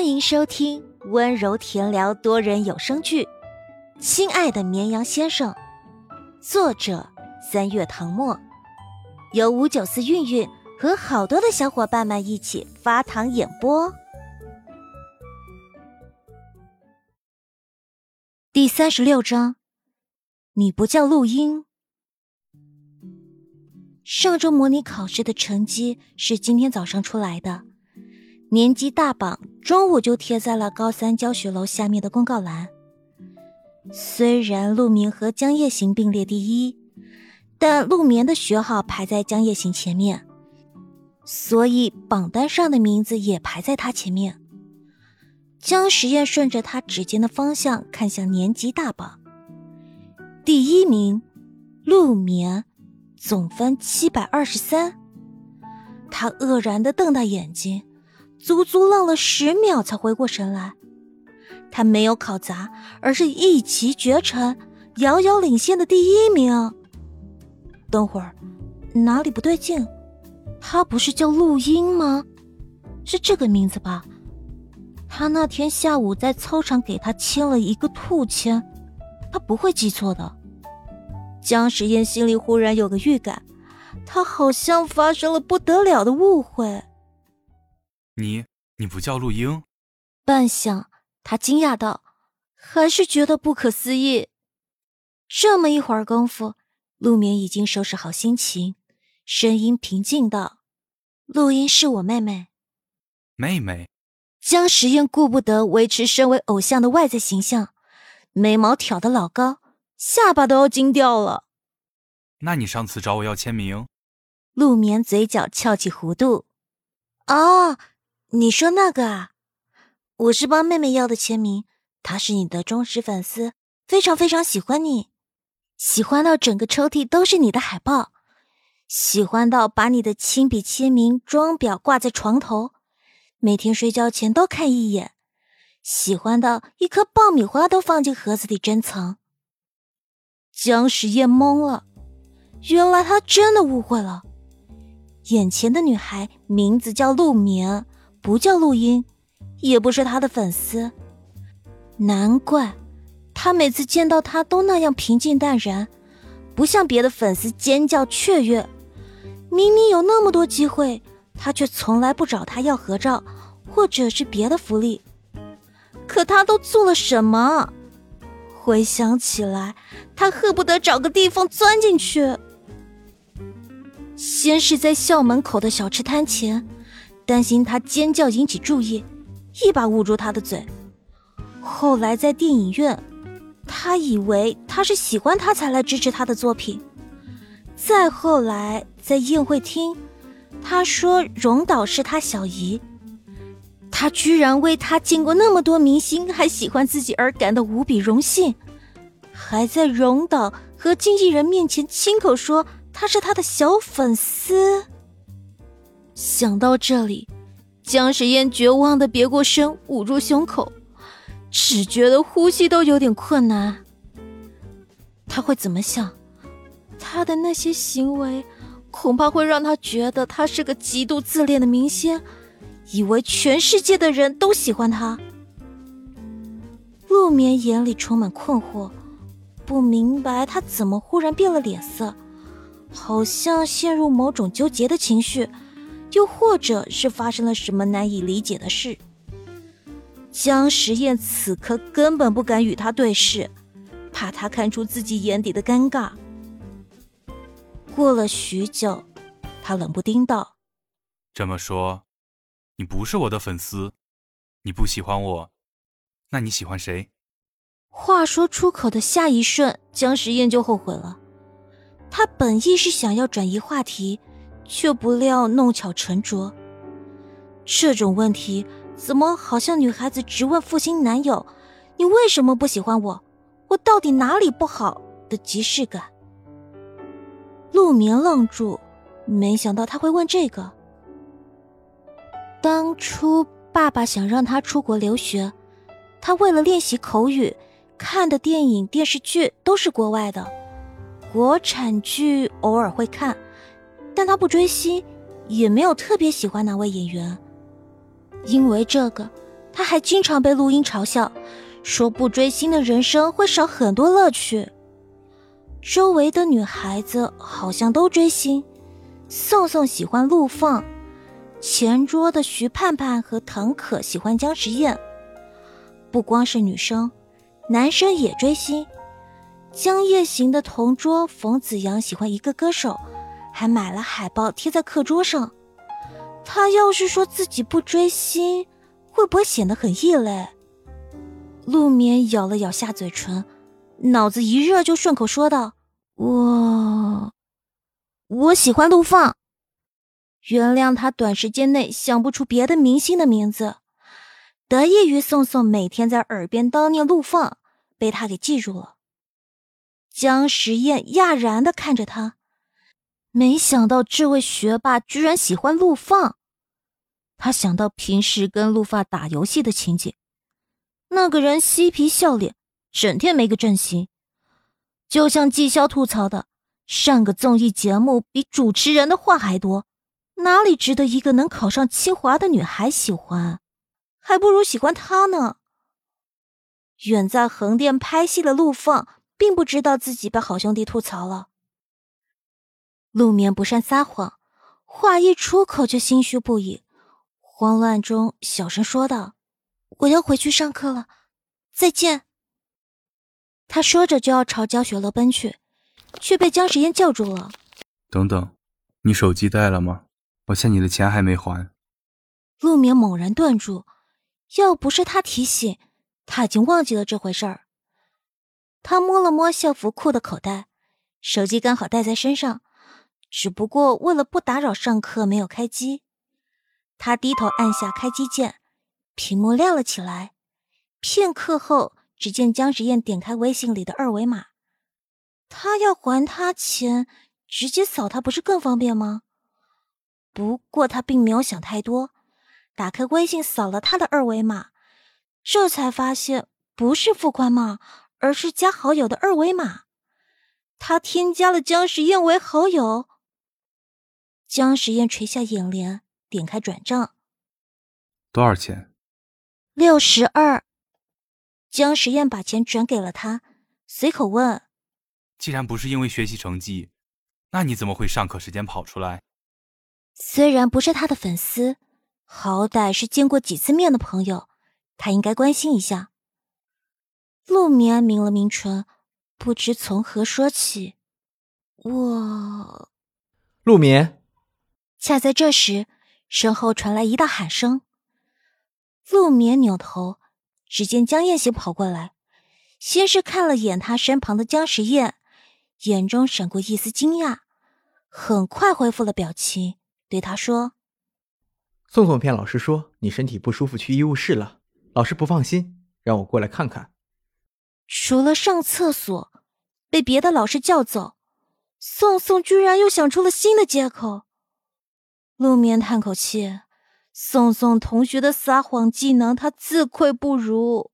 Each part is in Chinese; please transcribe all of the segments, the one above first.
欢迎收听温柔甜聊多人有声剧《亲爱的绵羊先生》，作者三月唐末，由五九四韵韵和好多的小伙伴们一起发糖演播。第三十六章，你不叫录音。上周模拟考试的成绩是今天早上出来的。年级大榜中午就贴在了高三教学楼下面的公告栏。虽然陆明和江夜行并列第一，但陆眠的学号排在江夜行前面，所以榜单上的名字也排在他前面。江实验顺着他指尖的方向看向年级大榜，第一名陆眠，总分七百二十三。他愕然的瞪大眼睛。足足愣了十秒才回过神来，他没有考砸，而是一骑绝尘，遥遥领先的第一名。等会儿，哪里不对劲？他不是叫陆英吗？是这个名字吧？他那天下午在操场给他签了一个兔签，他不会记错的。江时宴心里忽然有个预感，他好像发生了不得了的误会。你你不叫陆英？半晌，他惊讶道，还是觉得不可思议。这么一会儿功夫，陆眠已经收拾好心情，声音平静道：“陆英是我妹妹。”妹妹。江时宴顾不得维持身为偶像的外在形象，眉毛挑得老高，下巴都要惊掉了。那你上次找我要签名？陆眠嘴角翘起弧度。哦。你说那个啊，我是帮妹妹要的签名，她是你的忠实粉丝，非常非常喜欢你，喜欢到整个抽屉都是你的海报，喜欢到把你的亲笔签名装裱挂在床头，每天睡觉前都看一眼，喜欢到一颗爆米花都放进盒子里珍藏。江时宴懵了，原来他真的误会了，眼前的女孩名字叫陆眠。不叫录音，也不是他的粉丝，难怪他每次见到他都那样平静淡然，不像别的粉丝尖叫雀跃。明明有那么多机会，他却从来不找他要合照，或者是别的福利。可他都做了什么？回想起来，他恨不得找个地方钻进去。先是在校门口的小吃摊前。担心他尖叫引起注意，一把捂住他的嘴。后来在电影院，他以为他是喜欢他才来支持他的作品。再后来在宴会厅，他说荣导是他小姨。他居然为他见过那么多明星还喜欢自己而感到无比荣幸，还在荣导和经纪人面前亲口说他是他的小粉丝。想到这里，江时烟绝望的别过身，捂住胸口，只觉得呼吸都有点困难。他会怎么想？他的那些行为，恐怕会让他觉得他是个极度自恋的明星，以为全世界的人都喜欢他。陆眠眼里充满困惑，不明白他怎么忽然变了脸色，好像陷入某种纠结的情绪。又或者是发生了什么难以理解的事，江时宴此刻根本不敢与他对视，怕他看出自己眼底的尴尬。过了许久，他冷不丁道：“这么说，你不是我的粉丝，你不喜欢我，那你喜欢谁？”话说出口的下一瞬，江时宴就后悔了。他本意是想要转移话题。却不料弄巧成拙。这种问题怎么好像女孩子直问负心男友：“你为什么不喜欢我？我到底哪里不好？”的即视感。陆眠愣住，没想到他会问这个。当初爸爸想让他出国留学，他为了练习口语，看的电影电视剧都是国外的，国产剧偶尔会看。但他不追星，也没有特别喜欢哪位演员。因为这个，他还经常被录音嘲笑，说不追星的人生会少很多乐趣。周围的女孩子好像都追星，宋宋喜欢陆放，前桌的徐盼盼和唐可喜欢姜时宴。不光是女生，男生也追星。江夜行的同桌冯子阳喜欢一个歌手，还买了海报贴在课桌上。他要是说自己不追星，会不会显得很异类？陆眠咬了咬下嘴唇，脑子一热就顺口说道：“我，我喜欢陆放。原谅他短时间内想不出别的明星的名字，得益于宋宋每天在耳边叨念陆放，被他给记住了。”江时宴讶然的看着他，没想到这位学霸居然喜欢陆放。他想到平时跟陆放打游戏的情景，那个人嬉皮笑脸，整天没个正形，就像纪潇吐槽的，上个综艺节目比主持人的话还多，哪里值得一个能考上清华的女孩喜欢？还不如喜欢他呢。远在横店拍戏的陆放。并不知道自己被好兄弟吐槽了。陆眠不善撒谎，话一出口就心虚不已，慌乱中小声说道：“我要回去上课了，再见。”他说着就要朝教学楼奔去，却被姜时烟叫住了。“等等，你手机带了吗？我欠你的钱还没还。”陆眠猛然顿住，要不是他提醒，他已经忘记了这回事儿。他摸了摸校服裤的口袋，手机刚好带在身上，只不过为了不打扰上课，没有开机。他低头按下开机键，屏幕亮了起来。片刻后，只见姜时宴点开微信里的二维码。他要还他钱，直接扫他不是更方便吗？不过他并没有想太多，打开微信扫了他的二维码，这才发现不是付款码。而是加好友的二维码，他添加了姜时宴为好友。姜时宴垂下眼帘，点开转账，多少钱？六十二。姜时宴把钱转给了他，随口问：“既然不是因为学习成绩，那你怎么会上课时间跑出来？”虽然不是他的粉丝，好歹是见过几次面的朋友，他应该关心一下。陆眠抿了抿唇，不知从何说起。我，陆眠。恰在这时，身后传来一道喊声。陆眠扭头，只见江燕行跑过来，先是看了眼他身旁的江时宴，眼中闪过一丝惊讶，很快恢复了表情，对他说：“宋宋骗老师说你身体不舒服，去医务室了。老师不放心，让我过来看看。”除了上厕所，被别的老师叫走，宋宋居然又想出了新的借口。陆眠叹口气，宋宋同学的撒谎技能，他自愧不如。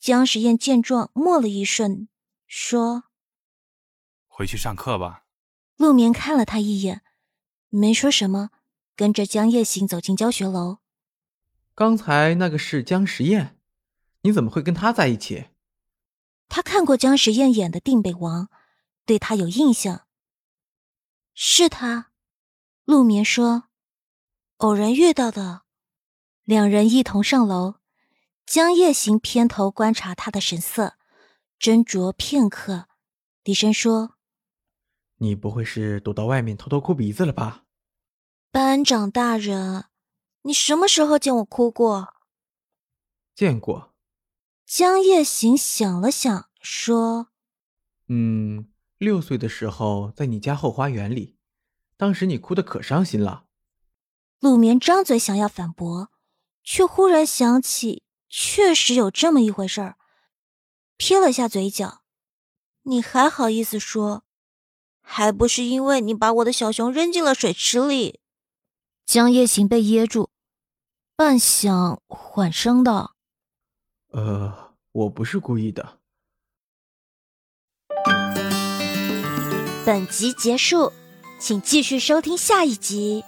江时宴见状，默了一瞬，说：“回去上课吧。”陆眠看了他一眼，没说什么，跟着江夜行走进教学楼。刚才那个是江时宴。你怎么会跟他在一起？他看过姜时宴演的《定北王》，对他有印象。是他，陆眠说，偶然遇到的。两人一同上楼，江夜行偏头观察他的神色，斟酌片刻，低声说：“你不会是躲到外面偷偷哭鼻子了吧？”班长大人，你什么时候见我哭过？见过。江夜行想了想，说：“嗯，六岁的时候在你家后花园里，当时你哭得可伤心了。”陆眠张嘴想要反驳，却忽然想起，确实有这么一回事儿，撇了下嘴角：“你还好意思说？还不是因为你把我的小熊扔进了水池里。”江夜行被噎住，半晌缓声道。呃，我不是故意的。本集结束，请继续收听下一集。